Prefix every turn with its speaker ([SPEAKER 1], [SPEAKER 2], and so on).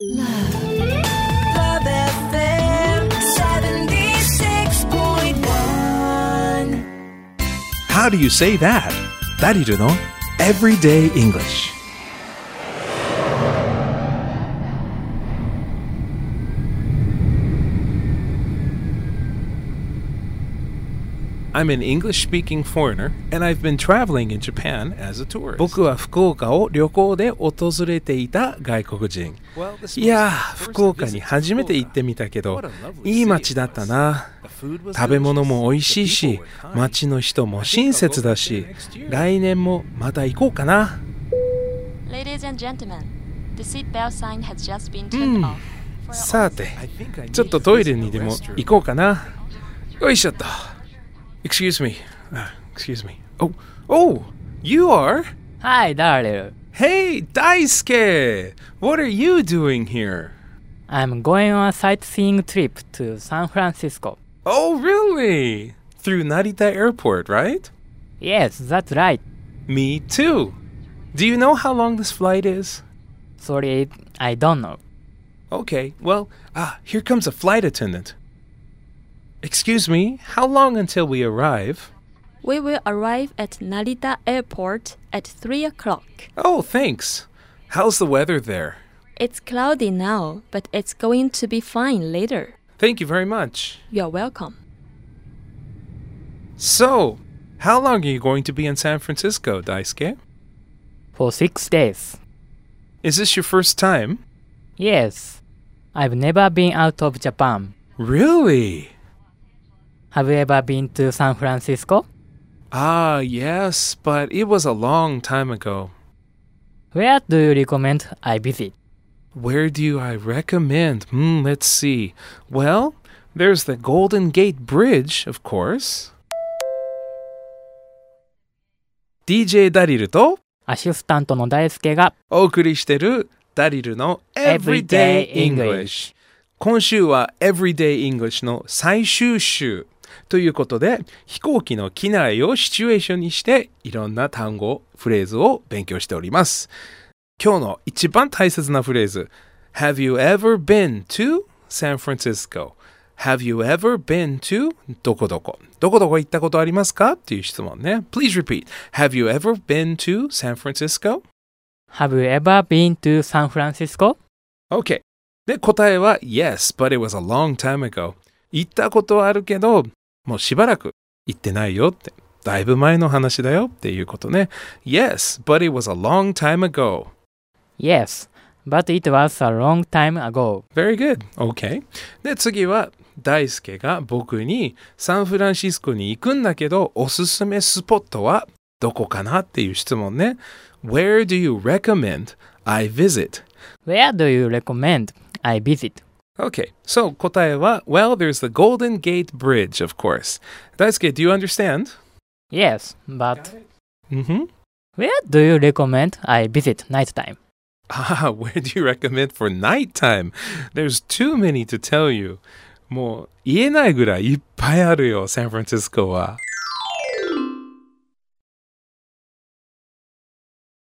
[SPEAKER 1] Love. Love FM 76.1.
[SPEAKER 2] How do you say that? 誰の Everyday English. I'm an English speaking foreigner and I've been traveling in Japan as a tourist. 僕は福岡を旅行で訪れていた外国人。いやー、福岡に初めて行ってみたけど、いい街だったな。食べ物も美味しいし、街の人も親切だし、来年もまた行こうかな。
[SPEAKER 3] Ladies and gentlemen, the seatbelt sign has just been turned off.
[SPEAKER 2] さて、ちょっとトイレにでも行こうかな。よいしょっと。Excuse me. Uh, excuse me. Oh, oh, you are?
[SPEAKER 4] Hi, Daryl.
[SPEAKER 2] Hey, Daisuke! What are you doing here?
[SPEAKER 4] I'm going on a sightseeing trip to San Francisco.
[SPEAKER 2] Oh, really? Through Narita Airport, right?
[SPEAKER 4] Yes, that's right.
[SPEAKER 2] Me too. Do you know how long this flight is?
[SPEAKER 4] Sorry, I don't know.
[SPEAKER 2] Okay, well, ah, here comes a flight attendant. Excuse me, how long until we arrive?
[SPEAKER 3] We will arrive at Narita Airport at 3 o'clock.
[SPEAKER 2] Oh, thanks. How's the weather there?
[SPEAKER 3] It's cloudy now, but it's going to be fine later.
[SPEAKER 2] Thank you very much.
[SPEAKER 3] You're welcome.
[SPEAKER 2] So, how long are you going to be in San Francisco, Daisuke?
[SPEAKER 4] For six days.
[SPEAKER 2] Is this your first time?
[SPEAKER 4] Yes. I've never been out of Japan.
[SPEAKER 2] Really?
[SPEAKER 4] Have you ever been to San Francisco?
[SPEAKER 2] Ah, yes, but it was a long time ago.
[SPEAKER 4] Where do you recommend I visit?
[SPEAKER 2] Where do I recommend? Hmm, let's see. Well, there's the Golden Gate Bridge, of course. DJ ダリルと
[SPEAKER 4] アシスタントの大輔が
[SPEAKER 2] お送りしてるダリルの
[SPEAKER 4] Everyday
[SPEAKER 2] Everyday English。今週は Everyday English の最終週 ということで飛行機の機内をシチュエーションにしていろんな単語、フレーズを勉強しております。今日の一番大切なフレーズ Have you ever been to San Francisco? Have you ever been to どこどこどこどこ行ったことありますかっていう質問ね。Please repeat. Have you ever been to San Francisco?
[SPEAKER 4] Have you ever been to San Francisco?
[SPEAKER 2] OK。で、答えは Yes, but it was a long time ago. 行ったことはあるけど、もうしばらく行ってないよって。だいぶ前の話だよっていうことね。Yes, but it was a long time ago.
[SPEAKER 4] Yes, but it was a long time ago.
[SPEAKER 2] Very good. OK。で、次は、大輔が僕にサンフランシスコに行くんだけど、おすすめスポットはどこかなっていう質問ね。Where do you recommend I visit?
[SPEAKER 4] Where do you recommend I visit?
[SPEAKER 2] Okay, so 答えは Well, there's the Golden Gate Bridge, of course. Daisuke, do you understand?
[SPEAKER 4] Yes, but
[SPEAKER 2] Mm-hmm.
[SPEAKER 4] where do you recommend I visit nighttime?
[SPEAKER 2] Ah, where do you recommend for nighttime? There's too many to tell you. もう言えないぐらいいっぱいあるよ、サンフランシスコは。